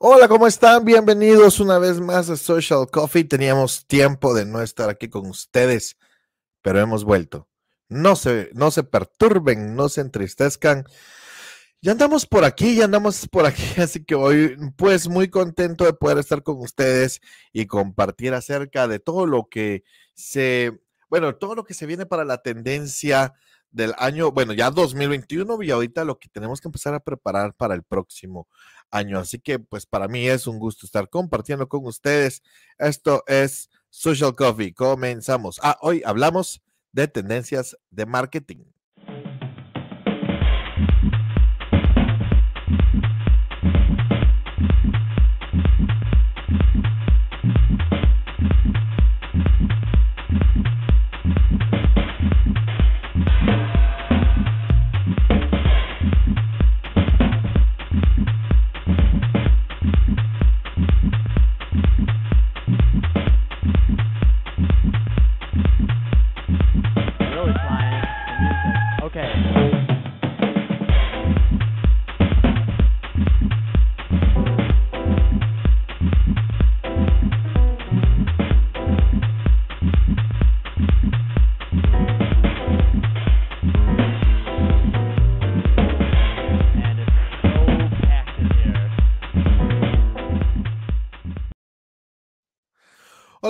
Hola, ¿cómo están? Bienvenidos una vez más a Social Coffee. Teníamos tiempo de no estar aquí con ustedes, pero hemos vuelto. No se, no se perturben, no se entristezcan. Ya andamos por aquí, ya andamos por aquí, así que hoy pues muy contento de poder estar con ustedes y compartir acerca de todo lo que se, bueno, todo lo que se viene para la tendencia del año, bueno, ya 2021 y ahorita lo que tenemos que empezar a preparar para el próximo año. Así que pues para mí es un gusto estar compartiendo con ustedes. Esto es Social Coffee. Comenzamos. Ah, hoy hablamos de tendencias de marketing.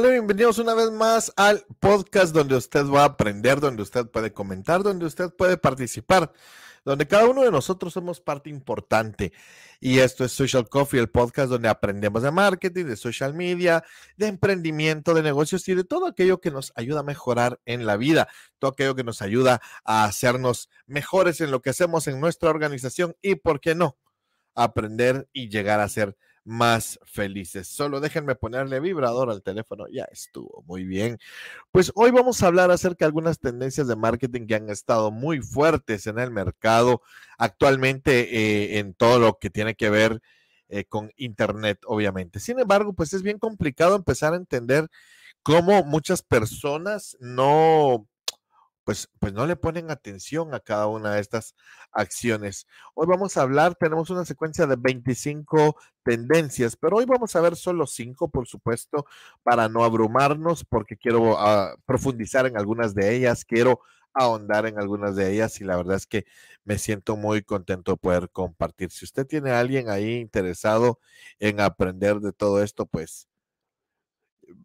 Hola, bienvenidos una vez más al podcast donde usted va a aprender, donde usted puede comentar, donde usted puede participar, donde cada uno de nosotros somos parte importante. Y esto es Social Coffee, el podcast donde aprendemos de marketing, de social media, de emprendimiento, de negocios y de todo aquello que nos ayuda a mejorar en la vida, todo aquello que nos ayuda a hacernos mejores en lo que hacemos en nuestra organización y, ¿por qué no? Aprender y llegar a ser más felices. Solo déjenme ponerle vibrador al teléfono. Ya estuvo, muy bien. Pues hoy vamos a hablar acerca de algunas tendencias de marketing que han estado muy fuertes en el mercado actualmente eh, en todo lo que tiene que ver eh, con Internet, obviamente. Sin embargo, pues es bien complicado empezar a entender cómo muchas personas no pues, pues no le ponen atención a cada una de estas acciones. Hoy vamos a hablar, tenemos una secuencia de 25 tendencias, pero hoy vamos a ver solo 5, por supuesto, para no abrumarnos, porque quiero ah, profundizar en algunas de ellas, quiero ahondar en algunas de ellas y la verdad es que me siento muy contento de poder compartir. Si usted tiene a alguien ahí interesado en aprender de todo esto, pues...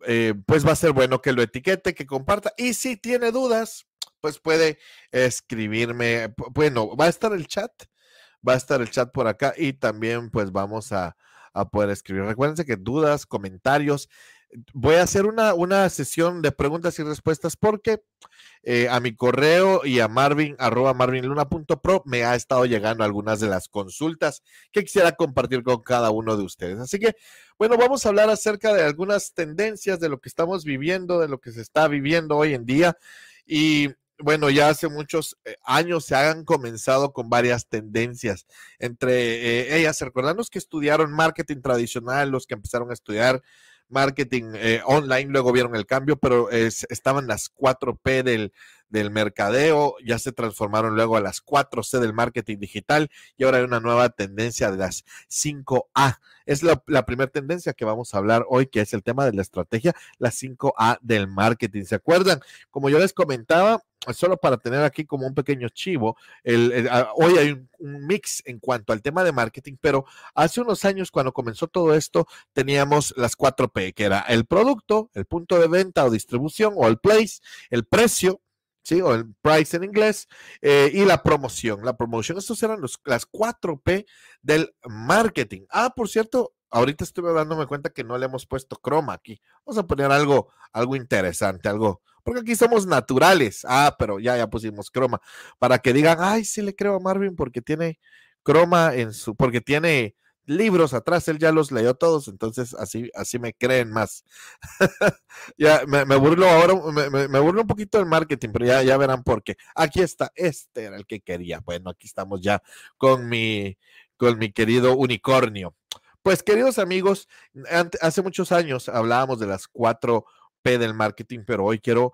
Eh, pues va a ser bueno que lo etiquete, que comparta. Y si tiene dudas, pues puede escribirme. Bueno, va a estar el chat, va a estar el chat por acá y también pues vamos a, poder escribir. Recuérdense que dudas, comentarios. Voy a hacer una, una sesión de preguntas y respuestas porque eh, a mi correo y a marvin arroba marvinluna.pro me ha estado llegando algunas de las consultas que quisiera compartir con cada uno de ustedes. Así que, bueno, vamos a hablar acerca de algunas tendencias de lo que estamos viviendo, de lo que se está viviendo hoy en día. Y bueno, ya hace muchos eh, años se han comenzado con varias tendencias. Entre eh, ellas, recordarnos que estudiaron marketing tradicional, los que empezaron a estudiar marketing eh, online, luego vieron el cambio, pero estaban las 4P del, del mercadeo, ya se transformaron luego a las 4C del marketing digital y ahora hay una nueva tendencia de las 5A. Es la, la primera tendencia que vamos a hablar hoy, que es el tema de la estrategia, la 5A del marketing. ¿Se acuerdan? Como yo les comentaba, solo para tener aquí como un pequeño chivo, el, ah, hoy hay un, mix en cuanto al tema de marketing, pero hace unos años cuando comenzó todo esto teníamos las 4P, que era el producto, el punto de venta o distribución o el place, el precio, ¿sí? O el price en inglés, eh, y la promoción. La promoción, estos eran los, las 4P del marketing. Ah, por cierto, ahorita estuve dándome cuenta que no le hemos puesto croma aquí. Vamos a poner algo, algo interesante, algo, porque aquí somos naturales. Ah, pero ya, ya pusimos croma. Para que digan, ay, sí le creo a Marvin porque tiene croma en su, porque tiene libros atrás, él ya los leyó todos, entonces así, así me creen más. ya me, burlo ahora, me, burlo un poquito del marketing, pero ya, ya verán por qué. Aquí está, este era el que quería. Bueno, aquí estamos ya con mi, con mi querido unicornio. Pues queridos amigos, hace muchos años hablábamos de las cuatro P del marketing, pero hoy quiero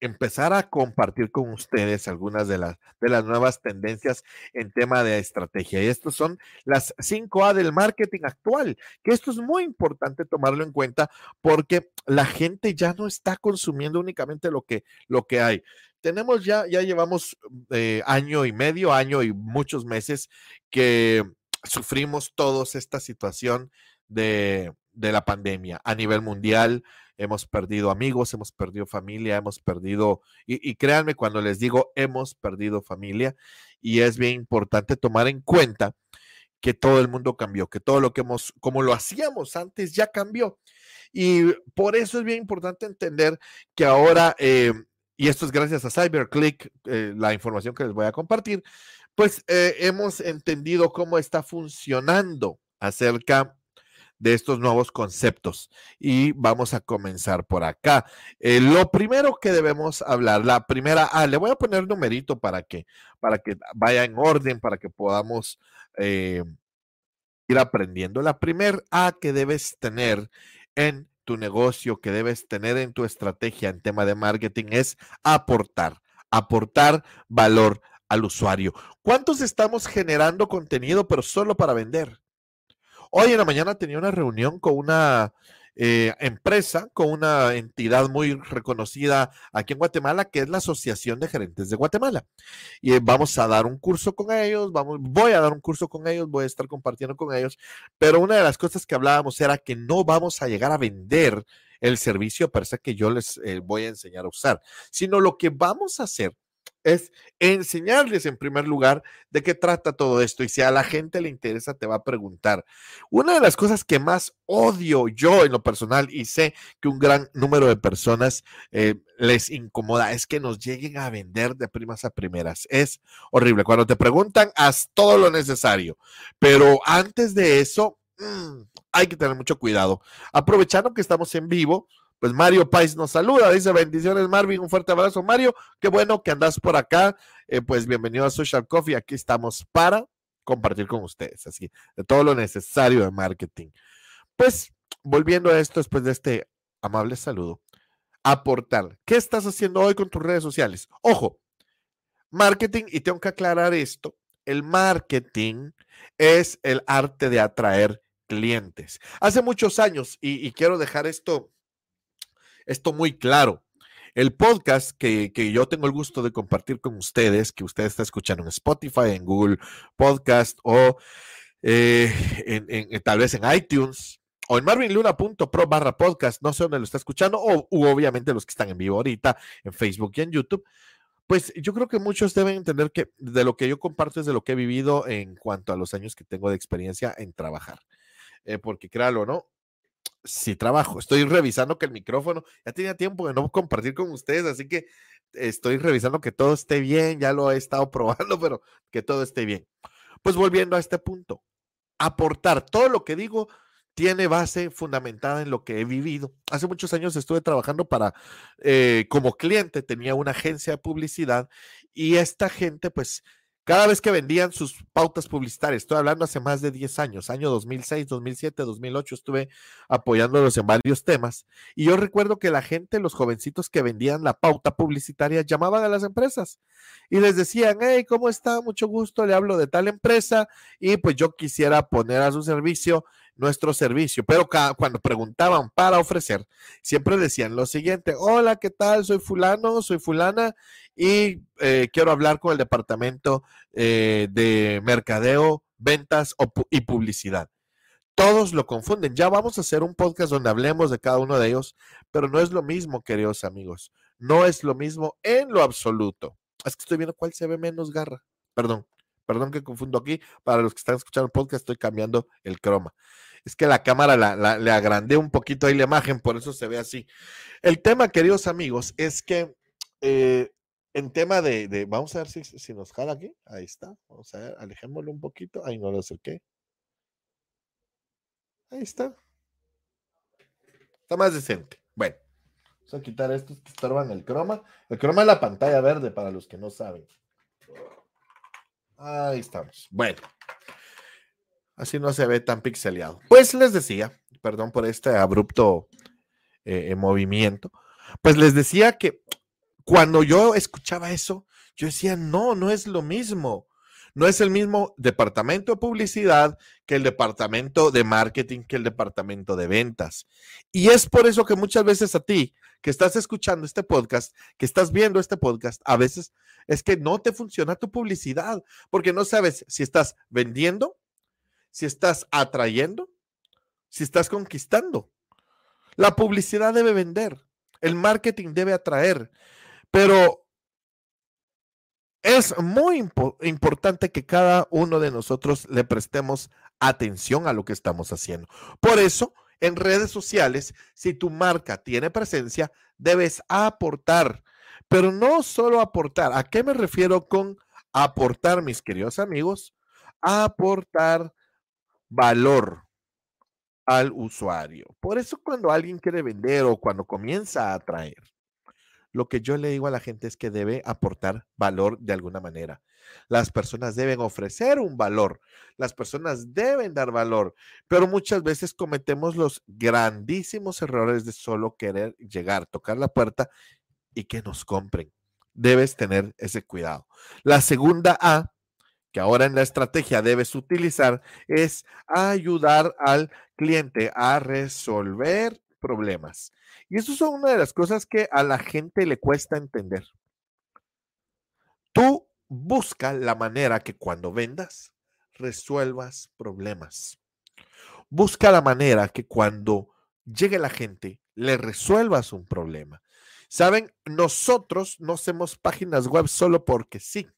empezar a compartir con ustedes algunas de las, de las nuevas tendencias en tema de estrategia. Y estos son las 5A del marketing actual, que esto es muy importante tomarlo en cuenta porque la gente ya no está consumiendo únicamente lo que, lo que hay. Tenemos ya, ya llevamos eh, año y medio, año y muchos meses que sufrimos todos esta situación de, de la pandemia a nivel mundial hemos perdido amigos, hemos perdido familia, hemos perdido, y, créanme cuando les digo hemos perdido familia, y es bien importante tomar en cuenta que todo el mundo cambió, que todo lo que hemos, como lo hacíamos antes, ya cambió. Y por eso es bien importante entender que ahora, eh, y esto es gracias a CyberClick, eh, la información que les voy a compartir, pues eh, hemos entendido cómo está funcionando acerca de estos nuevos conceptos. Y vamos a comenzar por acá. Eh, lo primero que debemos hablar, la primera, ah, le voy a poner numerito para que, para que vaya en orden, para que podamos eh, ir aprendiendo. La primera A que debes tener en tu negocio, que debes tener en tu estrategia en tema de marketing es aportar, aportar valor al usuario. ¿Cuántos estamos generando contenido pero solo para vender? Hoy en la mañana tenía una reunión con una eh, empresa, con una entidad muy reconocida aquí en Guatemala, que es la Asociación de Gerentes de Guatemala. Y eh, vamos a dar un curso con ellos, vamos, voy a dar un curso con ellos, voy a estar compartiendo con ellos, pero una de las cosas que hablábamos era que no vamos a llegar a vender el servicio per se que yo les eh, voy a enseñar a usar, sino lo que vamos a hacer es enseñarles en primer lugar de qué trata todo esto y si a la gente le interesa te va a preguntar. Una de las cosas que más odio yo en lo personal y sé que un gran número de personas eh, les incomoda es que nos lleguen a vender de primas a primeras. Es horrible. Cuando te preguntan, haz todo lo necesario, pero antes de eso... Mm, hay que tener mucho cuidado. Aprovechando que estamos en vivo, pues Mario Pais nos saluda, dice bendiciones Marvin, un fuerte abrazo Mario, qué bueno que andas por acá, eh, pues bienvenido a Social Coffee, aquí estamos para compartir con ustedes, así, de todo lo necesario de marketing. Pues volviendo a esto después de este amable saludo, aportar, ¿qué estás haciendo hoy con tus redes sociales? Ojo, marketing, y tengo que aclarar esto, el marketing es el arte de atraer clientes. Hace muchos años, y quiero dejar esto esto muy claro. El podcast que, yo tengo el gusto de compartir con ustedes, que usted está escuchando en Spotify, en Google Podcast o eh, en, tal vez en iTunes o en marvinluna.pro barra podcast, no sé dónde lo está escuchando, o obviamente los que están en vivo ahorita en Facebook y en YouTube. Pues yo creo que muchos deben entender que de lo que yo comparto es de lo que he vivido en cuanto a los años que tengo de experiencia en trabajar. Eh, porque créalo, ¿no? Sí trabajo. Estoy revisando que el micrófono, ya tenía tiempo de no compartir con ustedes, así que estoy revisando que todo esté bien, ya lo he estado probando, pero que todo esté bien. Pues volviendo a este punto, aportar todo lo que digo tiene base fundamentada en lo que he vivido. Hace muchos años estuve trabajando para, eh, como cliente, tenía una agencia de publicidad y esta gente pues cada vez que vendían sus pautas publicitarias, estoy hablando hace más de 10 años, año 2006, 2007, 2008, estuve apoyándolos en varios temas. Y yo recuerdo que la gente, los jovencitos que vendían la pauta publicitaria, llamaban a las empresas y les decían, hey, ¿cómo está? Mucho gusto, le hablo de tal empresa y pues yo quisiera poner a su servicio nuestro servicio. Pero cuando preguntaban para ofrecer, siempre decían lo siguiente, hola, ¿qué tal? Soy fulano, soy fulana y eh, quiero hablar con el departamento eh, de mercadeo, ventas y publicidad. Todos lo confunden. Ya vamos a hacer un podcast donde hablemos de cada uno de ellos, pero no es lo mismo, queridos amigos. No es lo mismo en lo absoluto. Es que estoy viendo cuál se ve menos garra. Perdón, perdón que confundo aquí. Para los que están escuchando el podcast, estoy cambiando el croma es que la cámara la, le agrandé un poquito ahí la imagen, por eso se ve así. El tema, queridos amigos, es que eh, en tema de, vamos a ver si, si, nos jala aquí, ahí está, vamos a ver, alejémoslo un poquito, ahí no lo qué. Ahí está. Está más decente. Bueno, vamos a quitar estos que estorban el croma. El croma es la pantalla verde para los que no saben. Ahí estamos. Bueno, Así no se ve tan pixeleado. Pues les decía, perdón por este abrupto eh, movimiento, pues les decía que cuando yo escuchaba eso, yo decía, no, no es lo mismo. No es el mismo departamento de publicidad que el departamento de marketing, que el departamento de ventas. Y es por eso que muchas veces a ti, que estás escuchando este podcast, que estás viendo este podcast, a veces es que no te funciona tu publicidad, porque no sabes si estás vendiendo, si estás atrayendo, si estás conquistando. La publicidad debe vender, el marketing debe atraer, pero es muy importante que cada uno de nosotros le prestemos atención a lo que estamos haciendo. Por eso, en redes sociales, si tu marca tiene presencia, debes aportar, pero no solo aportar. ¿A qué me refiero con aportar, mis queridos amigos? Aportar valor al usuario. Por eso cuando alguien quiere vender o cuando comienza a atraer, lo que yo le digo a la gente es que debe aportar valor de alguna manera. Las personas deben ofrecer un valor, las personas deben dar valor, pero muchas veces cometemos los grandísimos errores de solo querer llegar, tocar la puerta y que nos compren. Debes tener ese cuidado. La segunda A, que ahora en la estrategia debes utilizar, es ayudar al cliente a resolver problemas. Y eso son una de las cosas que a la gente le cuesta entender. Tú busca la manera que cuando vendas resuelvas problemas. Busca la manera que cuando llegue la gente le resuelvas un problema. Saben, nosotros no hacemos páginas web solo porque sí.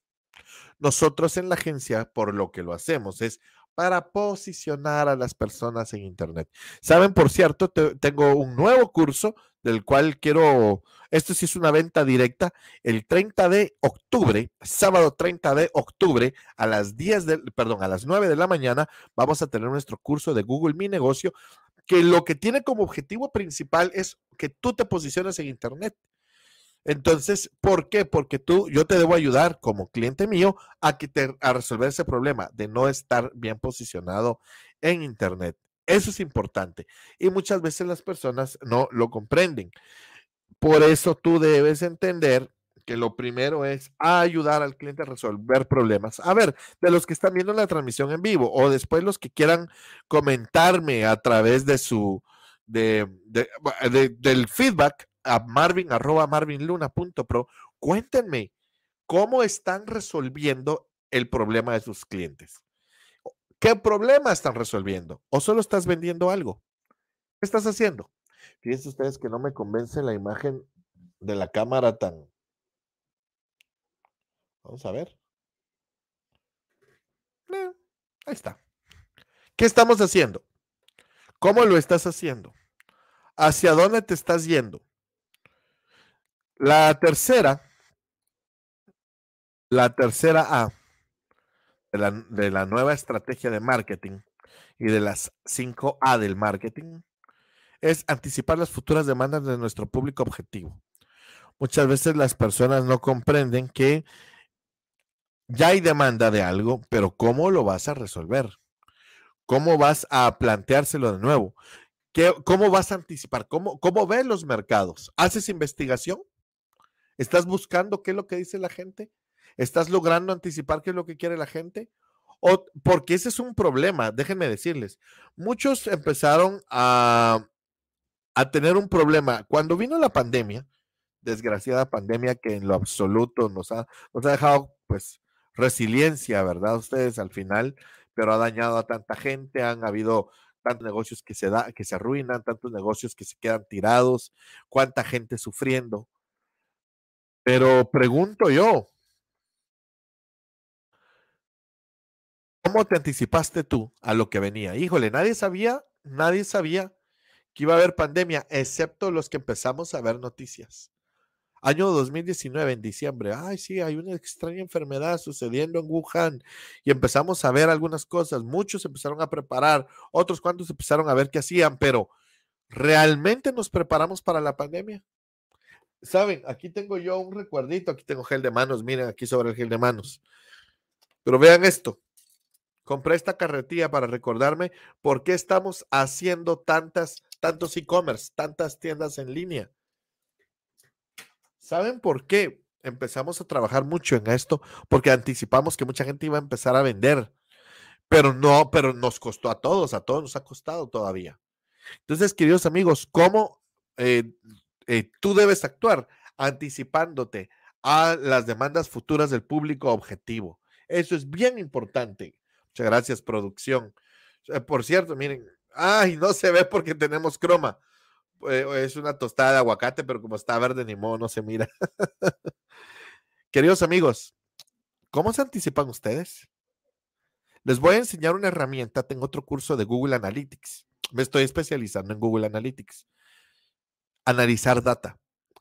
Nosotros en la agencia, por lo que lo hacemos, es para posicionar a las personas en Internet. Saben, por cierto, tengo un nuevo curso del cual quiero, esto sí es una venta directa, el 30 de octubre, sábado 30 de octubre, a las 10 de, perdón, a las 9 de la mañana, vamos a tener nuestro curso de Google Mi Negocio, que lo que tiene como objetivo principal es que tú te posiciones en Internet. Entonces, ¿por qué? Porque tú, yo te debo ayudar como cliente mío a, resolver ese problema de no estar bien posicionado en Internet. Eso es importante. Y muchas veces las personas no lo comprenden. Por eso tú debes entender que lo primero es ayudar al cliente a resolver problemas. A ver, de los que están viendo la transmisión en vivo o después los que quieran comentarme a través de su, de, del feedback, a marvin arroba marvinluna.pro, cuéntenme cómo están resolviendo el problema de sus clientes. ¿Qué problema están resolviendo? ¿O solo estás vendiendo algo? ¿Qué estás haciendo? Fíjense ustedes que no me convence la imagen de la cámara tan... Vamos a ver. Eh, ahí está. ¿Qué estamos haciendo? ¿Cómo lo estás haciendo? ¿Hacia dónde te estás yendo? La tercera, la tercera A de la, de la nueva estrategia de marketing y de las 5A del marketing es anticipar las futuras demandas de nuestro público objetivo. Muchas veces las personas no comprenden que ya hay demanda de algo, pero ¿cómo lo vas a resolver? ¿Cómo vas a planteárselo de nuevo? ¿Qué, ¿Cómo vas a anticipar? ¿Cómo, ¿Cómo ves los mercados? ¿Haces investigación? ¿Estás buscando qué es lo que dice la gente? ¿Estás logrando anticipar qué es lo que quiere la gente? O, porque ese es un problema, déjenme decirles. Muchos empezaron a, a tener un problema. Cuando vino la pandemia, desgraciada pandemia que en lo absoluto nos ha, nos ha dejado pues resiliencia, ¿verdad? Ustedes al final, pero ha dañado a tanta gente, han habido tantos negocios que se da, que se arruinan, tantos negocios que se quedan tirados, cuánta gente sufriendo. Pero pregunto yo, ¿cómo te anticipaste tú a lo que venía? Híjole, nadie sabía, nadie sabía que iba a haber pandemia, excepto los que empezamos a ver noticias. Año 2019, en diciembre, ay, sí, hay una extraña enfermedad sucediendo en Wuhan y empezamos a ver algunas cosas. Muchos empezaron a preparar, otros cuantos empezaron a ver qué hacían, pero ¿realmente nos preparamos para la pandemia? Saben, aquí tengo yo un recuerdito, aquí tengo gel de manos, miren aquí sobre el gel de manos. Pero vean esto. Compré esta carretilla para recordarme por qué estamos haciendo tantas, tantos e-commerce, tantas tiendas en línea. ¿Saben por qué empezamos a trabajar mucho en esto? Porque anticipamos que mucha gente iba a empezar a vender, pero no, pero nos costó a todos, a todos nos ha costado todavía. Entonces, queridos amigos, ¿cómo eh, eh, tú debes actuar? Anticipándote a las demandas futuras del público objetivo. Eso es bien importante. Muchas gracias, producción. Eh, por cierto, miren, ay, no se ve porque tenemos croma. es una tostada de aguacate, pero como está verde ni modo, no se mira. Queridos amigos, ¿cómo se anticipan ustedes? Les voy a enseñar una herramienta. Tengo otro curso de Google Analytics me estoy especializando en Google Analytics. Analizar data,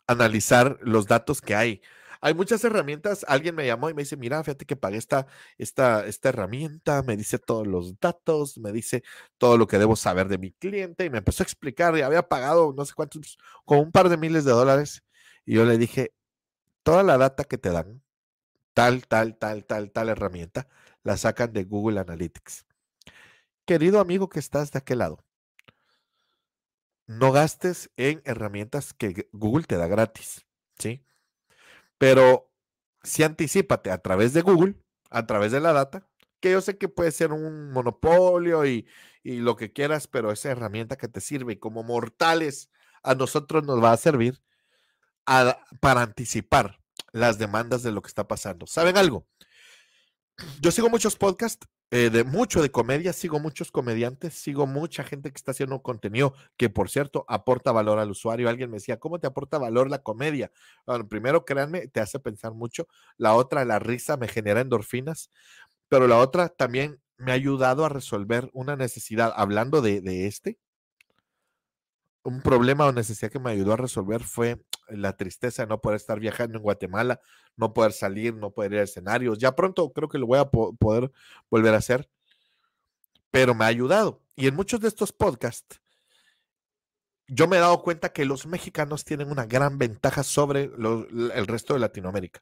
analizar los datos que hay. Hay muchas herramientas. Alguien me llamó y me dice, mira, fíjate que pagué esta, esta, esta herramienta, me dice todos los datos, me dice todo lo que debo saber de mi cliente y me empezó a explicar y había pagado no sé cuántos, con un par de miles de dólares. Y yo le dije, toda la data que te dan, tal, tal, tal, tal, tal herramienta, la sacan de Google Analytics. Querido amigo que estás de aquel lado, no gastes en herramientas que Google te da gratis, ¿sí? Pero sí anticipate a través de Google, a través de la data, que yo sé que puede ser un monopolio y, lo que quieras, pero esa herramienta que te sirve y como mortales a nosotros nos va a servir para anticipar las demandas de lo que está pasando. ¿Saben algo? Yo sigo muchos podcasts eh, de mucho de comedia, sigo muchos comediantes, sigo mucha gente que está haciendo contenido que, por cierto, aporta valor al usuario. Alguien me decía, ¿cómo te aporta valor la comedia? Bueno, primero, créanme, te hace pensar mucho. La otra, la risa me genera endorfinas, pero la otra también me ha ayudado a resolver una necesidad. Hablando de, de este, un problema o necesidad que me ayudó a resolver fue la tristeza de no poder estar viajando en Guatemala, no poder salir, no poder ir a escenarios. Ya pronto creo que lo voy a poder volver a hacer, pero me ha ayudado. Y en muchos de estos podcasts, yo me he dado cuenta que los mexicanos tienen una gran ventaja sobre el resto de Latinoamérica.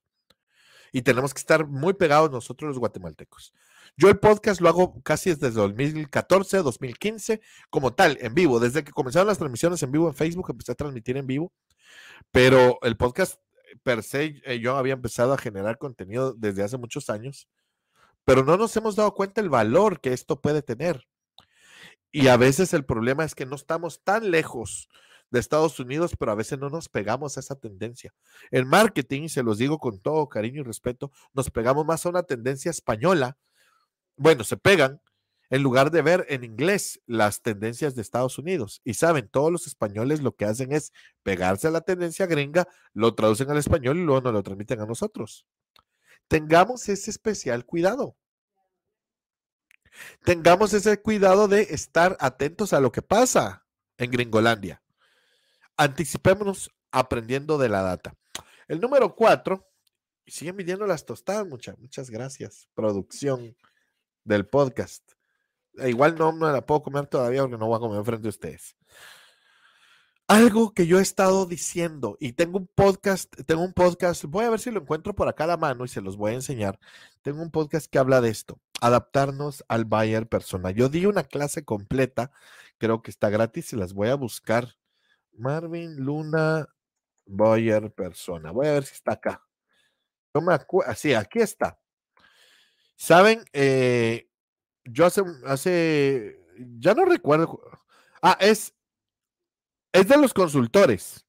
Y tenemos que estar muy pegados nosotros los guatemaltecos. Yo el podcast lo hago casi desde 2014, 2015, como tal, en vivo. Desde que comenzaron las transmisiones en vivo en Facebook, empecé a transmitir en vivo. Pero el podcast per se, eh, yo había empezado a generar contenido desde hace muchos años, pero no nos hemos dado cuenta el valor que esto puede tener. Y a veces el problema es que no estamos tan lejos de Estados Unidos, pero a veces no nos pegamos a esa tendencia. En marketing, se los digo con todo cariño y respeto, nos pegamos más a una tendencia española bueno, se pegan en lugar de ver en inglés las tendencias de Estados Unidos. Y saben, todos los españoles lo que hacen es pegarse a la tendencia gringa, lo traducen al español y luego nos lo transmiten a nosotros. Tengamos ese especial cuidado. Tengamos ese cuidado de estar atentos a lo que pasa en Gringolandia. Anticipémonos aprendiendo de la data. El número cuatro, y siguen midiendo las tostadas, muchas, muchas gracias, producción del podcast. Igual no me la puedo comer todavía porque no voy a comer frente a ustedes. Algo que yo he estado diciendo y tengo un podcast, tengo un podcast, voy a ver si lo encuentro por acá a la mano y se los voy a enseñar. Tengo un podcast que habla de esto, adaptarnos al buyer persona. Yo di una clase completa, creo que está gratis y las voy a buscar. Marvin Luna Buyer persona. Voy a ver si está acá. No me acuerdo, sí, aquí está. Saben, eh, yo hace, hace, ya no recuerdo. Ah, es, es de los consultores.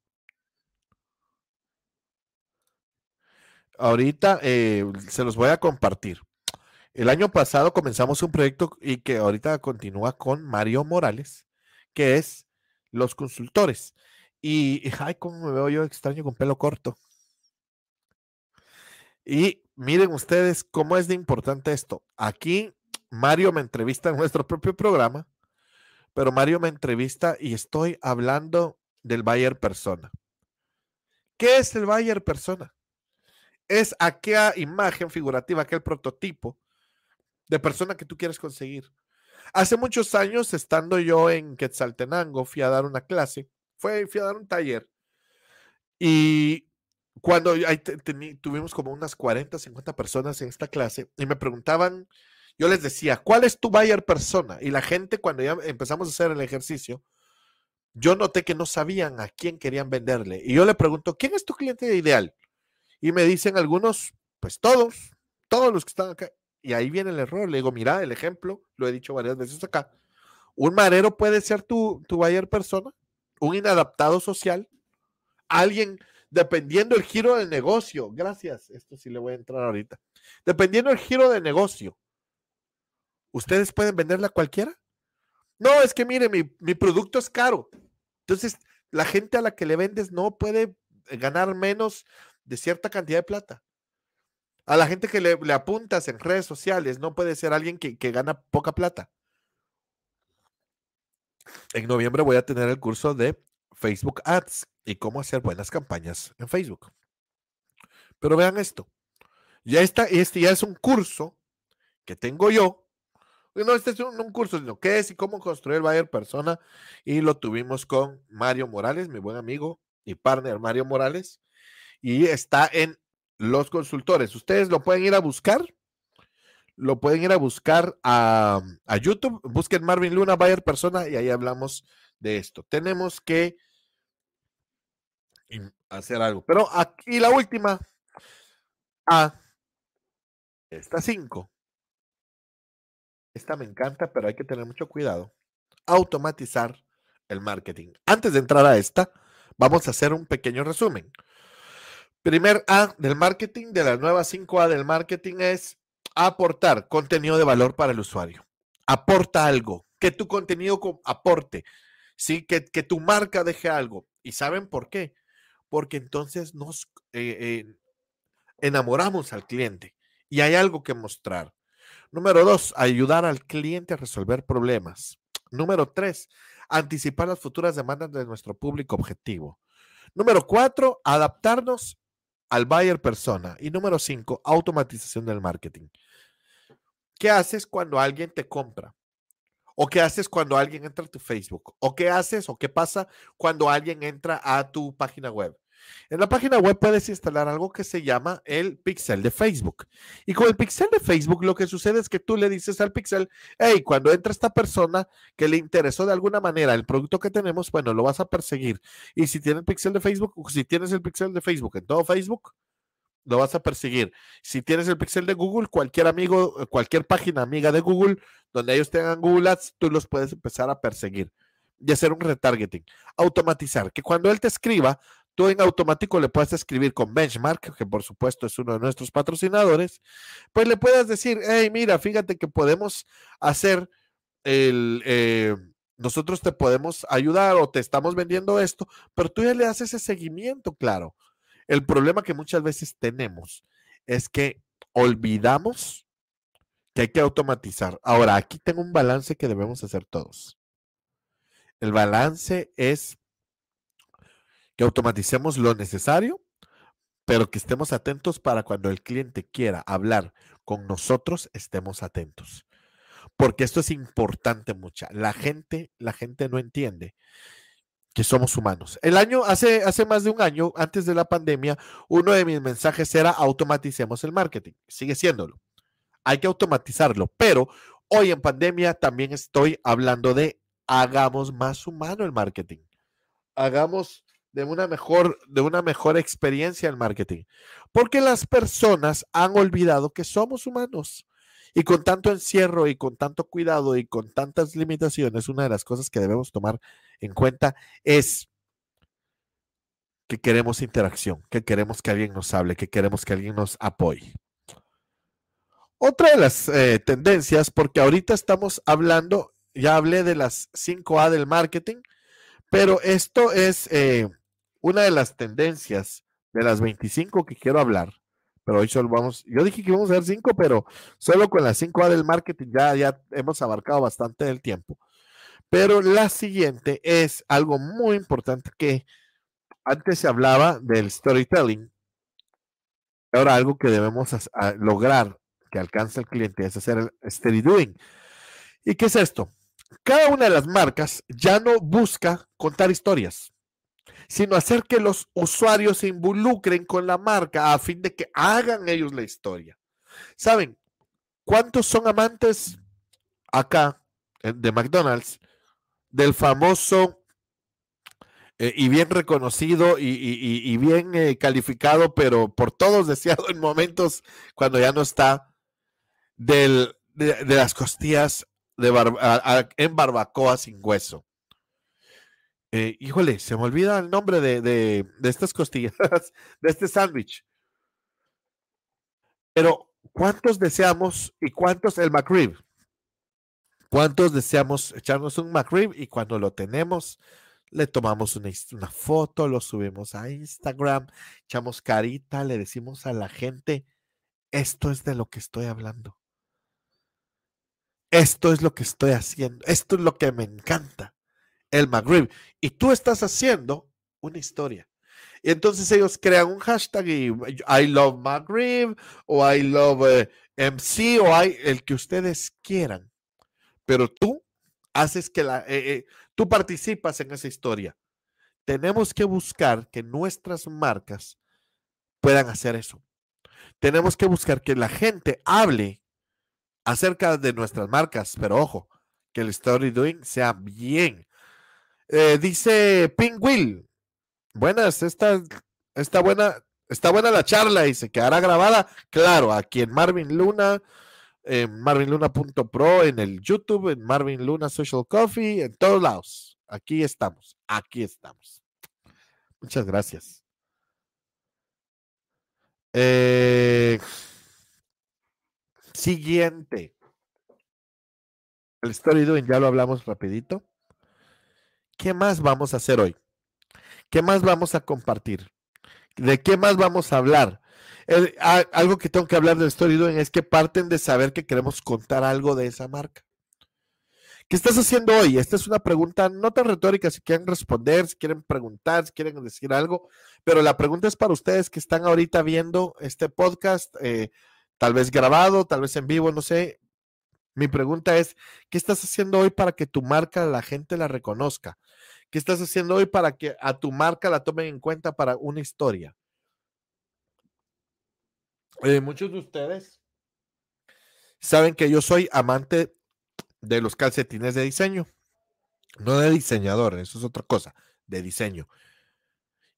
Ahorita eh, se los voy a compartir. El año pasado comenzamos un proyecto y que ahorita continúa con Mario Morales, que es los consultores. Y, ay, cómo me veo yo extraño con pelo corto. Y miren ustedes cómo es de importante esto. Aquí Mario me entrevista en nuestro propio programa, pero Mario me entrevista y estoy hablando del buyer persona. ¿Qué es el buyer persona? Es aquella imagen figurativa, aquel prototipo de persona que tú quieres conseguir. Hace muchos años, estando yo en Quetzaltenango, fui a dar una clase, fui a dar un taller y cuando tuvimos como unas 40, 50 personas en esta clase y me preguntaban, yo les decía, ¿cuál es tu buyer persona? Y la gente cuando ya empezamos a hacer el ejercicio, yo noté que no sabían a quién querían venderle. Y yo le pregunto, ¿quién es tu cliente ideal? Y me dicen algunos, pues todos, todos los que están acá. Y ahí viene el error. Le digo, mira, el ejemplo, lo he dicho varias veces acá. Un marero puede ser tu, tu buyer persona, un inadaptado social, alguien dependiendo el giro del negocio. Gracias, esto sí le voy a entrar ahorita. Dependiendo el giro del negocio. ¿Ustedes pueden venderla a cualquiera? No, es que mire, mi, mi producto es caro. Entonces, la gente a la que le vendes no puede ganar menos de cierta cantidad de plata. A la gente que le, apuntas en redes sociales no puede ser alguien que, que gana poca plata. En noviembre voy a tener el curso de Facebook Ads y cómo hacer buenas campañas en Facebook. Pero vean esto. Ya está, este ya es un curso que tengo yo. No, este es un, curso, sino qué es y cómo construir buyer persona. Y lo tuvimos con Mario Morales, mi buen amigo y partner Mario Morales. Y está en Los Consultores. Ustedes lo pueden ir a buscar. Lo pueden ir a buscar a, a YouTube. Busquen Marvin Luna, buyer persona, y ahí hablamos de esto. Tenemos que hacer algo. Pero aquí la última. A. Esta 5. Esta me encanta, pero hay que tener mucho cuidado. Automatizar el marketing. Antes de entrar a esta, vamos a hacer un pequeño resumen. Primer A del marketing, de la nueva 5A del marketing es aportar contenido de valor para el usuario. Aporta algo, que tu contenido aporte, ¿sí? que, que tu marca deje algo. ¿Y saben por qué? porque entonces nos eh, eh, enamoramos al cliente y hay algo que mostrar. Número dos, ayudar al cliente a resolver problemas. Número tres, anticipar las futuras demandas de nuestro público objetivo. Número cuatro, adaptarnos al buyer persona. Y número cinco, automatización del marketing. ¿Qué haces cuando alguien te compra? ¿O qué haces cuando alguien entra a tu Facebook? ¿O qué haces o qué pasa cuando alguien entra a tu página web? En la página web puedes instalar algo que se llama el pixel de Facebook. Y con el pixel de Facebook lo que sucede es que tú le dices al pixel, hey, cuando entra esta persona que le interesó de alguna manera el producto que tenemos, bueno, lo vas a perseguir. Y si tienes el pixel de Facebook, si tienes el pixel de Facebook en todo Facebook, lo vas a perseguir. Si tienes el pixel de Google, cualquier amigo, cualquier página amiga de Google donde ellos tengan Google Ads, tú los puedes empezar a perseguir y hacer un retargeting. Automatizar, que cuando él te escriba, tú en automático le puedes escribir con Benchmark, que por supuesto es uno de nuestros patrocinadores, pues le puedes decir, hey, mira, fíjate que podemos hacer el... Eh, nosotros te podemos ayudar o te estamos vendiendo esto, pero tú ya le haces ese seguimiento, claro. El problema que muchas veces tenemos es que olvidamos que hay que automatizar. Ahora, aquí tengo un balance que debemos hacer todos. El balance es que automaticemos lo necesario, pero que estemos atentos para cuando el cliente quiera hablar con nosotros, estemos atentos. Porque esto es importante mucha. La gente, la gente no entiende que somos humanos. El año, hace, hace más de un año, antes de la pandemia, uno de mis mensajes era automaticemos el marketing. Sigue siéndolo. Hay que automatizarlo, pero hoy en pandemia también estoy hablando de hagamos más humano el marketing. Hagamos de una mejor, de una mejor experiencia en marketing. Porque las personas han olvidado que somos humanos. Y con tanto encierro y con tanto cuidado y con tantas limitaciones, una de las cosas que debemos tomar en cuenta es que queremos interacción, que queremos que alguien nos hable, que queremos que alguien nos apoye. Otra de las eh, tendencias, porque ahorita estamos hablando, ya hablé de las 5A del marketing, pero esto es eh, una de las tendencias de las 25 que quiero hablar, pero hoy solo vamos, yo dije que íbamos a ver 5, pero solo con las 5A del marketing ya, ya hemos abarcado bastante del tiempo. Pero la siguiente es algo muy importante que antes se hablaba del storytelling, ahora algo que debemos lograr que alcance el cliente es hacer el steady doing. ¿Y qué es esto? Cada una de las marcas ya no busca contar historias sino hacer que los usuarios se involucren con la marca a fin de que hagan ellos la historia. ¿Saben cuántos son amantes acá de McDonald's del famoso eh, y bien reconocido y, bien eh, calificado, pero por todos deseado en momentos cuando ya no está, del, de, las costillas de en barbacoa sin hueso. Eh, híjole, se me olvida el nombre de, de, de estas costillas, de este sándwich. Pero, ¿cuántos deseamos y cuántos el McRib? ¿Cuántos deseamos echarnos un McRib y cuando lo tenemos, le tomamos una, una, foto, lo subimos a Instagram, echamos carita, le decimos a la gente, esto es de lo que estoy hablando. Esto es lo que estoy haciendo. Esto es lo que me encanta. El McRib. Y tú estás haciendo una historia. Y entonces ellos crean un hashtag y I love McRib o I love eh, MC o hay el que ustedes quieran. Pero tú haces que la, eh, eh, tú participas en esa historia. Tenemos que buscar que nuestras marcas puedan hacer eso. Tenemos que buscar que la gente hable acerca de nuestras marcas, pero ojo, que el story doing sea bien. Dice Pink Will, Buenas, esta, está buena, está buena la charla y se quedará grabada, claro, aquí en Marvin Luna, en marvinluna.pro, en el YouTube, en Marvin Luna Social Coffee, en todos lados. Aquí estamos, aquí estamos. Muchas gracias. Eh, siguiente. El story doing ya lo hablamos rapidito. ¿Qué más vamos a hacer hoy? ¿Qué más vamos a compartir? ¿De qué más vamos a hablar? algo que tengo que hablar del Story es que parten de saber que queremos contar algo de esa marca. ¿Qué estás haciendo hoy? Esta es una pregunta no tan retórica, si quieren responder, si quieren preguntar, si quieren decir algo, pero la pregunta es para ustedes que están ahorita viendo este podcast, eh, tal vez grabado, tal vez en vivo, no sé. Mi pregunta es, ¿qué estás haciendo hoy para que tu marca la gente la reconozca? ¿Qué estás haciendo hoy para que a tu marca la tomen en cuenta para una historia? Eh, muchos de ustedes saben que yo soy amante de los calcetines de diseño, no de diseñador, eso es otra cosa, de diseño.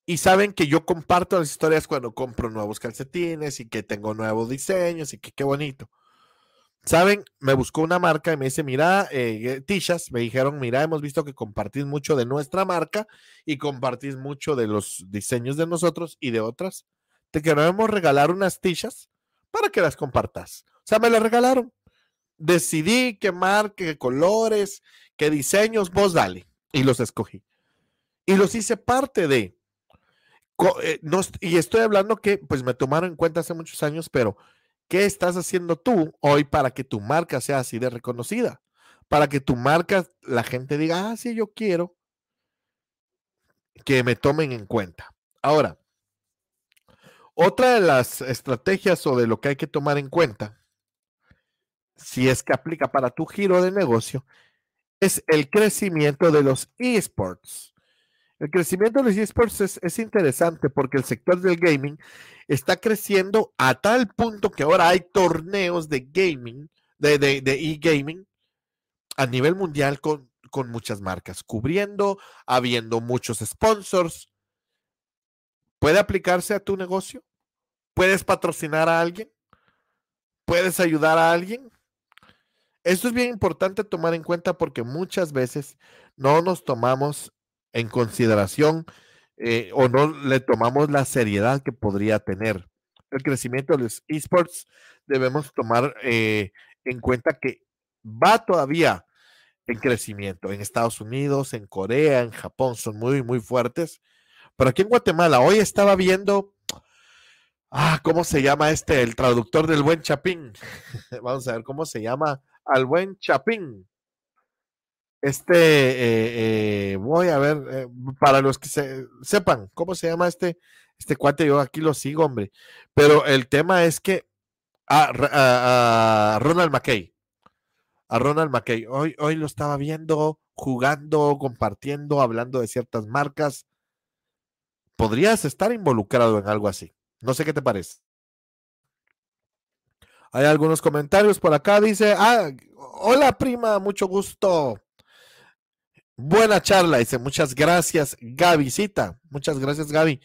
Y saben que yo comparto las historias cuando compro nuevos calcetines y que tengo nuevos diseños y que qué bonito. ¿Saben? Me buscó una marca y me dice, mira, eh, Tishas, me dijeron, mira, hemos visto que compartís mucho de nuestra marca y compartís mucho de los diseños de nosotros y de otras. Te queremos regalar unas Tishas para que las compartas. O sea, me las regalaron. Decidí qué marca, qué colores, qué diseños, vos dale. Y los escogí. Y los hice parte de. Eh, y estoy hablando que, pues me tomaron en cuenta hace muchos años, pero ¿Qué estás haciendo tú hoy para que tu marca sea así de reconocida? Para que tu marca, la gente diga, ah, sí, yo quiero que me tomen en cuenta. Ahora, otra de las estrategias o de lo que hay que tomar en cuenta, si es que aplica para tu giro de negocio, es el crecimiento de los esports. El crecimiento de los esports es, interesante porque el sector del gaming está creciendo a tal punto que ahora hay torneos de gaming, de, e-gaming, a nivel mundial con, con muchas marcas, cubriendo, habiendo muchos sponsors. ¿Puede aplicarse a tu negocio? ¿Puedes patrocinar a alguien? ¿Puedes ayudar a alguien? Esto es bien importante tomar en cuenta porque muchas veces no nos tomamos en consideración eh, o no le tomamos la seriedad que podría tener. El crecimiento de los esports debemos tomar eh, en cuenta que va todavía en crecimiento. En Estados Unidos, en Corea, en Japón son muy, muy fuertes. Pero aquí en Guatemala, hoy estaba viendo, ah, ¿cómo se llama este? El traductor del buen Chapín. Vamos a ver cómo se llama al buen Chapín. Este, eh, eh, voy a ver, eh, para los que se, sepan cómo se llama este, este cuate, yo aquí lo sigo, hombre. Pero el tema es que a, Ronald McKay, a Ronald McKay, hoy, hoy lo estaba viendo, jugando, compartiendo, hablando de ciertas marcas. Podrías estar involucrado en algo así. No sé qué te parece. Hay algunos comentarios por acá. Dice, ah, hola prima, mucho gusto. Buena charla, dice. Muchas gracias, Cita. Muchas gracias, Gaby.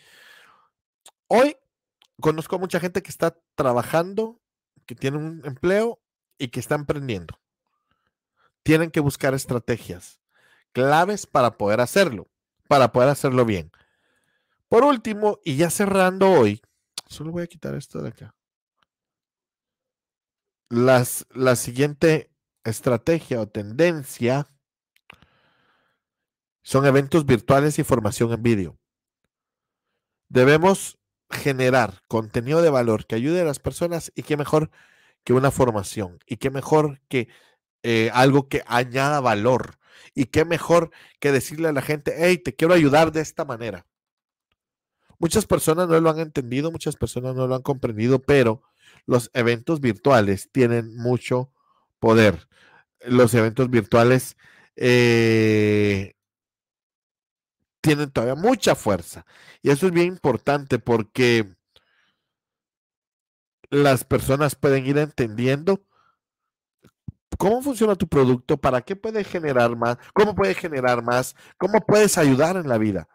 Hoy conozco a mucha gente que está trabajando, que tiene un empleo y que está emprendiendo. Tienen que buscar estrategias claves para poder hacerlo, para poder hacerlo bien. Por último, y ya cerrando hoy, solo voy a quitar esto de acá. Las, la siguiente estrategia o tendencia son eventos virtuales y formación en vídeo. Debemos generar contenido de valor que ayude a las personas y qué mejor que una formación y qué mejor que eh, algo que añada valor y qué mejor que decirle a la gente, hey, te quiero ayudar de esta manera. Muchas personas no lo han entendido, muchas personas no lo han comprendido, pero los eventos virtuales tienen mucho poder. Los eventos virtuales eh, tienen todavía mucha fuerza. Y eso es bien importante porque las personas pueden ir entendiendo cómo funciona tu producto, para qué puede generar más, cómo puede generar más, cómo puedes ayudar en la vida.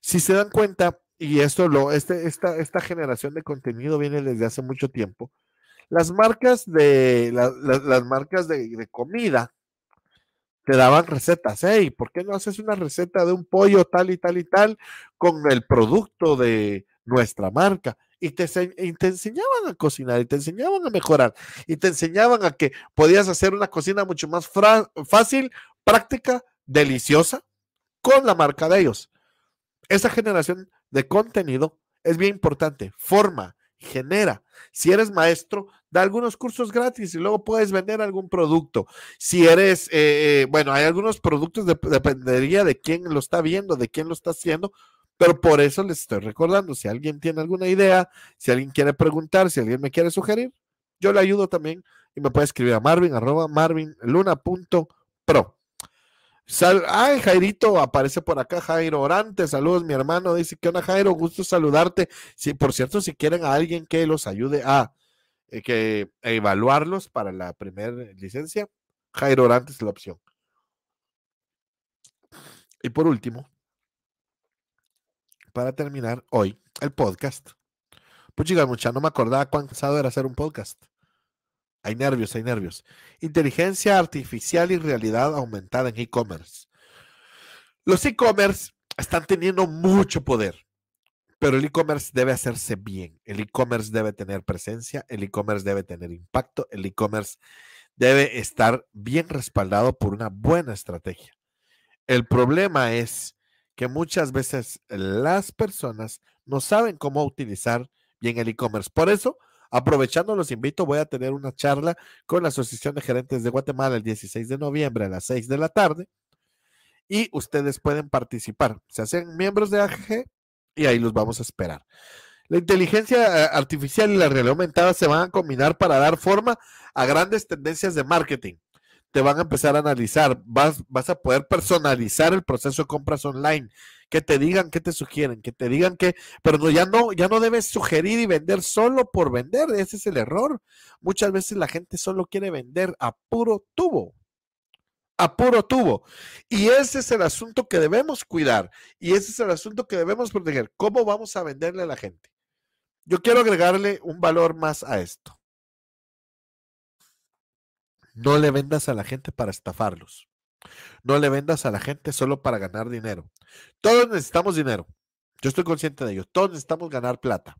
Si se dan cuenta, y esto lo, este, esta, esta generación de contenido viene desde hace mucho tiempo, las marcas de, las marcas de, comida te daban recetas. Hey, ¿por qué no haces una receta de un pollo tal y tal y tal con el producto de nuestra marca? Y te, y te, enseñaban a cocinar y te enseñaban a mejorar y te enseñaban a que podías hacer una cocina mucho más fácil, práctica, deliciosa con la marca de ellos. Esa generación de contenido es bien importante. Forma, genera. Si eres maestro, da algunos cursos gratis y luego puedes vender algún producto. Si eres, eh, eh, bueno, hay algunos productos, dependería de quién lo está viendo, de quién lo está haciendo, pero por eso les estoy recordando, si alguien tiene alguna idea, si alguien quiere preguntar, si alguien me quiere sugerir, yo le ayudo también y me puede escribir a marvin arroba marvinluna.pro. Sal Ay, Jairito aparece por acá, Jairo Orante, saludos mi hermano, dice, ¿qué onda Jairo? Gusto saludarte. Sí, por cierto, si quieren a alguien que los ayude a, eh, que, evaluarlos para la primera licencia, Jairo Orante es la opción. Y por último, para terminar hoy, el podcast. Pues chicas, mucha, no me acordaba cuán cansado era hacer un podcast. Hay nervios, hay nervios. Inteligencia artificial y realidad aumentada en e-commerce. Los e-commerce están teniendo mucho poder, pero el e-commerce debe hacerse bien. El e-commerce debe tener presencia, el e-commerce debe tener impacto, el e-commerce debe estar bien respaldado por una buena estrategia. El problema es que muchas veces las personas no saben cómo utilizar bien el e-commerce. Por eso, Aprovechando, los invito, voy a tener una charla con la Asociación de Gerentes de Guatemala el 16 de noviembre a las 6 de la tarde y ustedes pueden participar. Se hacen miembros de AGG y ahí los vamos a esperar. La inteligencia eh, artificial y la realidad aumentada se van a combinar para dar forma a grandes tendencias de marketing te van a empezar a analizar, vas, vas a poder personalizar el proceso de compras online, que te digan qué te sugieren, que te digan que, pero ya no, ya no debes sugerir y vender solo por vender, ese es el error. Muchas veces la gente solo quiere vender a puro tubo, a puro tubo. Y ese es el asunto que debemos cuidar y ese es el asunto que debemos proteger. ¿Cómo vamos a venderle a la gente? Yo quiero agregarle un valor más a esto. No le vendas a la gente para estafarlos. No le vendas a la gente solo para ganar dinero. Todos necesitamos dinero. Yo estoy consciente de ello. Todos necesitamos ganar plata.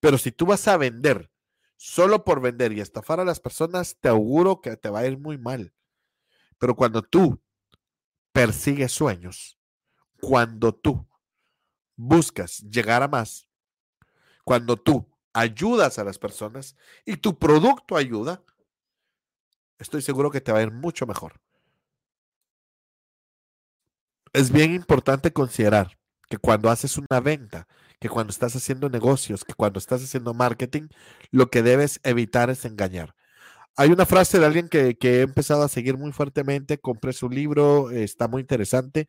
Pero si tú vas a vender solo por vender y estafar a las personas, te auguro que te va a ir muy mal. Pero cuando tú persigues sueños, cuando tú buscas llegar a más, cuando tú ayudas a las personas y tu producto ayuda, estoy seguro que te va a ir mucho mejor. Es bien importante considerar que cuando haces una venta, que cuando estás haciendo negocios, que cuando estás haciendo marketing, lo que debes evitar es engañar. Hay una frase de alguien que, he empezado a seguir muy fuertemente, compré su libro, está muy interesante,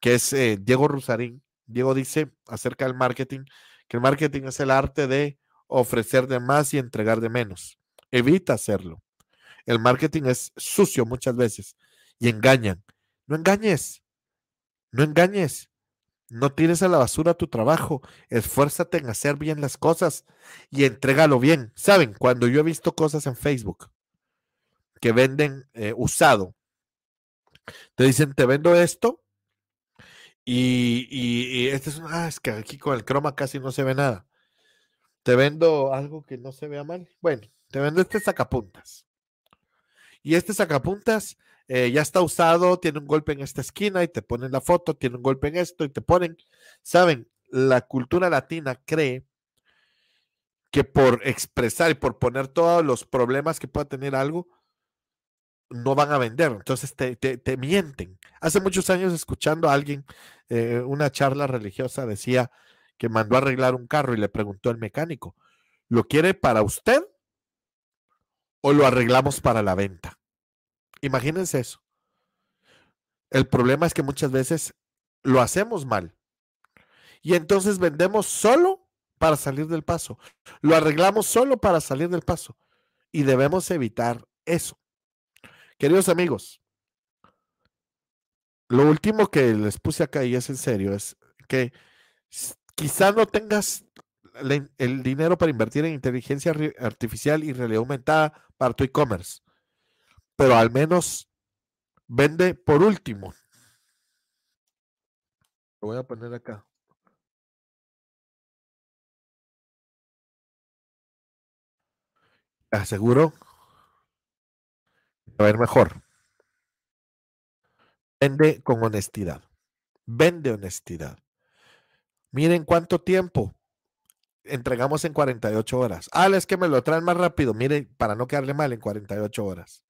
que es eh, Diego Rusarín. Diego dice acerca del marketing, que el marketing es el arte de ofrecer de más y entregar de menos. Evita hacerlo. El marketing es sucio muchas veces y engañan. No engañes. No engañes. No tires a la basura tu trabajo. Esfuérzate en hacer bien las cosas y entrégalo bien. Saben, cuando yo he visto cosas en Facebook que venden eh, usado, te dicen, te vendo esto y, este es un, ah, es que aquí con el croma casi no se ve nada. Te vendo algo que no se vea mal. Bueno, te vendo este sacapuntas. Y este sacapuntas eh, ya está usado, tiene un golpe en esta esquina y te ponen la foto, tiene un golpe en esto y te ponen, saben, la cultura latina cree que por expresar y por poner todos los problemas que pueda tener algo, no van a vender. Entonces te, te, mienten. Hace muchos años escuchando a alguien, eh, una charla religiosa decía que mandó a arreglar un carro y le preguntó al mecánico, ¿lo quiere para usted o lo arreglamos para la venta? Imagínense eso. El problema es que muchas veces lo hacemos mal. Y entonces vendemos solo para salir del paso. Lo arreglamos solo para salir del paso. Y debemos evitar eso. Queridos amigos, lo último que les puse acá y es en serio es que quizá no tengas el dinero para invertir en inteligencia artificial y realidad aumentada para tu e-commerce, pero al menos vende por último. Lo voy a poner acá. Aseguro a ver mejor. Vende con honestidad. Vende honestidad. Miren cuánto tiempo entregamos en 48 horas. Ah, es que me lo traen más rápido. Mire, para no quedarle mal en 48 horas.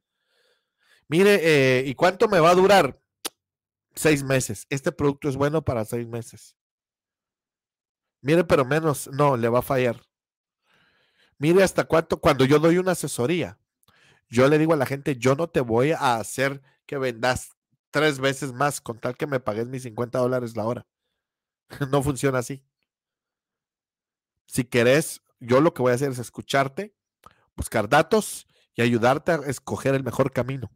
Mire, eh, ¿y cuánto me va a durar? Seis meses. Este producto es bueno para seis meses. Mire, pero menos, no, le va a fallar. Mire hasta cuánto, cuando yo doy una asesoría, yo le digo a la gente, yo no te voy a hacer que vendas tres veces más con tal que me pagues mis 50 dólares la hora. no funciona así. Si querés, yo lo que voy a hacer es escucharte, buscar datos y ayudarte a escoger el mejor camino.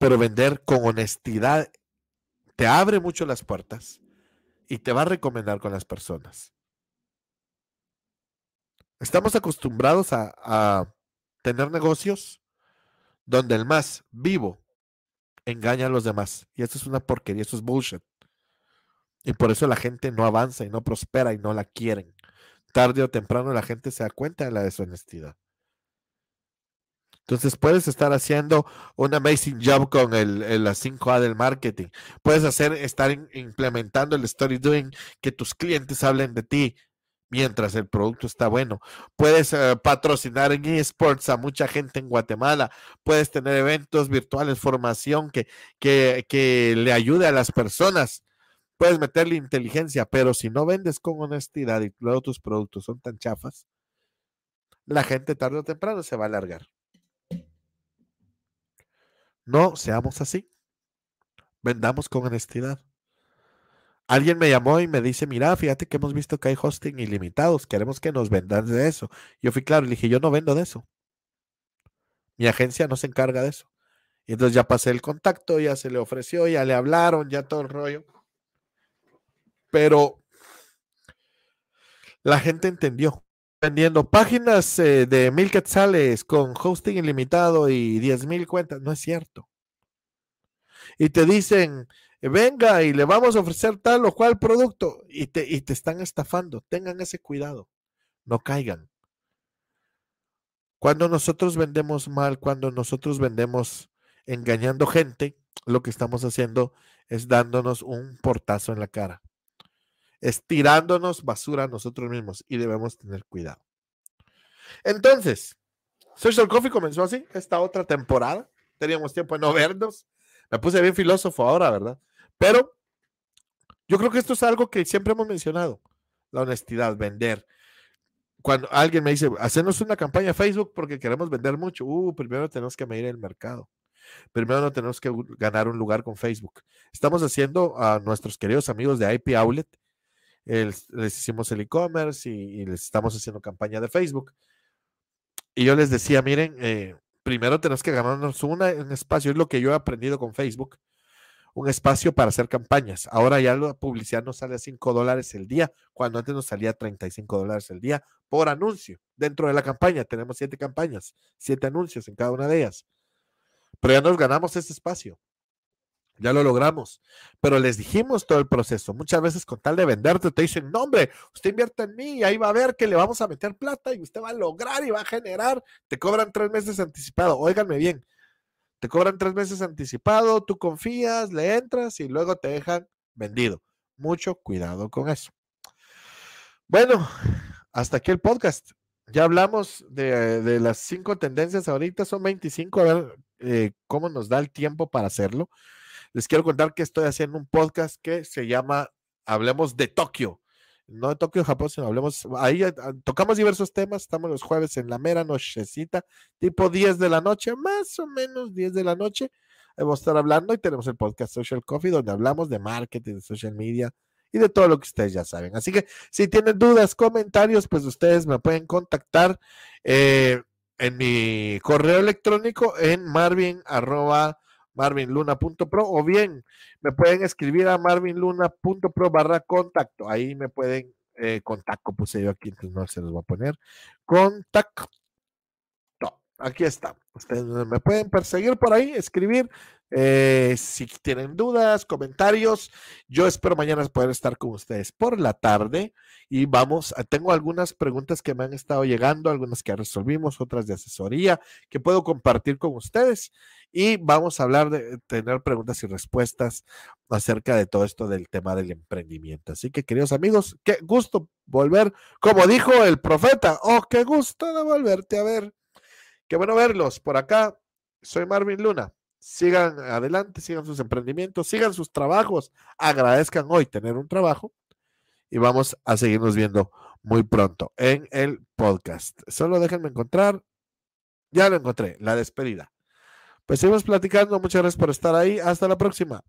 Pero vender con honestidad te abre mucho las puertas y te va a recomendar con las personas. Estamos acostumbrados a, tener negocios donde el más vivo engaña a los demás. Y esto es una porquería, esto es bullshit. Y por eso la gente no avanza y no prospera y no la quieren. Tarde o temprano la gente se da cuenta de la deshonestidad. Entonces puedes estar haciendo un amazing job con el, el la 5A del marketing. Puedes hacer, estar implementando el story doing, que tus clientes hablen de ti mientras el producto está bueno. Puedes eh, patrocinar en eSports a mucha gente en Guatemala. Puedes tener eventos virtuales, formación que, que, que le ayude a las personas puedes meterle inteligencia, pero si no vendes con honestidad y luego tus productos son tan chafas, la gente tarde o temprano se va a alargar. No seamos así. Vendamos con honestidad. Alguien me llamó y me dice, mira, fíjate que hemos visto que hay hosting ilimitados, queremos que nos vendan de eso. Yo fui claro, le dije, yo no vendo de eso. Mi agencia no se encarga de eso. Y entonces ya pasé el contacto, ya se le ofreció, ya le hablaron, ya todo el rollo. Pero la gente entendió. Vendiendo páginas eh, de mil quetzales con hosting ilimitado y diez mil cuentas, no es cierto. Y te dicen, venga y le vamos a ofrecer tal o cual producto y te, y te están estafando. Tengan ese cuidado, no caigan. Cuando nosotros vendemos mal, cuando nosotros vendemos engañando gente, lo que estamos haciendo es dándonos un portazo en la cara estirándonos basura nosotros mismos y debemos tener cuidado. Entonces, Social Coffee comenzó así, esta otra temporada. Teníamos tiempo de no vernos. Me puse bien filósofo ahora, ¿verdad? Pero yo creo que esto es algo que siempre hemos mencionado, la honestidad, vender. Cuando alguien me dice, hacernos una campaña Facebook porque queremos vender mucho, uh, primero tenemos que medir el mercado. Primero no tenemos que ganar un lugar con Facebook. Estamos haciendo a nuestros queridos amigos de IP Outlet les hicimos el e-commerce y, les estamos haciendo campaña de Facebook. Y yo les decía, miren, eh, primero tenemos que ganarnos un espacio, es lo que yo he aprendido con Facebook, un espacio para hacer campañas. Ahora ya la publicidad nos sale a 5 dólares el día, cuando antes nos salía 35 dólares el día por anuncio. Dentro de la campaña tenemos siete campañas, siete anuncios en cada una de ellas. Pero ya nos ganamos ese espacio. Ya lo logramos. Pero les dijimos todo el proceso. Muchas veces con tal de venderte te dicen, no hombre, usted invierte en mí y ahí va a ver que le vamos a meter plata y usted va a lograr y va a generar. Te cobran tres meses anticipado. Óiganme bien. Te cobran tres meses anticipado, tú confías, le entras y luego te dejan vendido. Mucho cuidado con eso. Bueno, hasta aquí el podcast. Ya hablamos de, las cinco tendencias ahorita, son 25, a ver eh, cómo nos da el tiempo para hacerlo les quiero contar que estoy haciendo un podcast que se llama Hablemos de Tokio. No de Tokio, Japón, sino hablemos. Ahí eh, tocamos diversos temas. Estamos los jueves en la mera nochecita, tipo 10 de la noche, más o menos 10 de la noche. Vamos a estar hablando y tenemos el podcast Social Coffee, donde hablamos de marketing, de social media y de todo lo que ustedes ya saben. Así que si tienen dudas, comentarios, pues ustedes me pueden contactar eh, en mi correo electrónico en marvin marvinluna.pro o bien me pueden escribir a marvinluna.pro barra contacto. Ahí me pueden, eh, contacto puse yo aquí, entonces no se los voy a poner. Contacto. Aquí está. Ustedes me pueden perseguir por ahí, escribir. Eh, si tienen dudas, comentarios, yo espero mañana poder estar con ustedes por la tarde y vamos, tengo algunas preguntas que me han estado llegando, algunas que resolvimos, otras de asesoría que puedo compartir con ustedes y vamos a hablar de tener preguntas y respuestas acerca de todo esto del tema del emprendimiento. Así que queridos amigos, qué gusto volver, como dijo el profeta, oh, qué gusto de volverte a ver. Qué bueno verlos por acá. Soy Marvin Luna sigan adelante, sigan sus emprendimientos, sigan sus trabajos, agradezcan hoy tener un trabajo y vamos a seguirnos viendo muy pronto en el podcast. Solo déjenme encontrar, ya lo encontré, la despedida. Pues seguimos platicando, muchas gracias por estar ahí, hasta la próxima.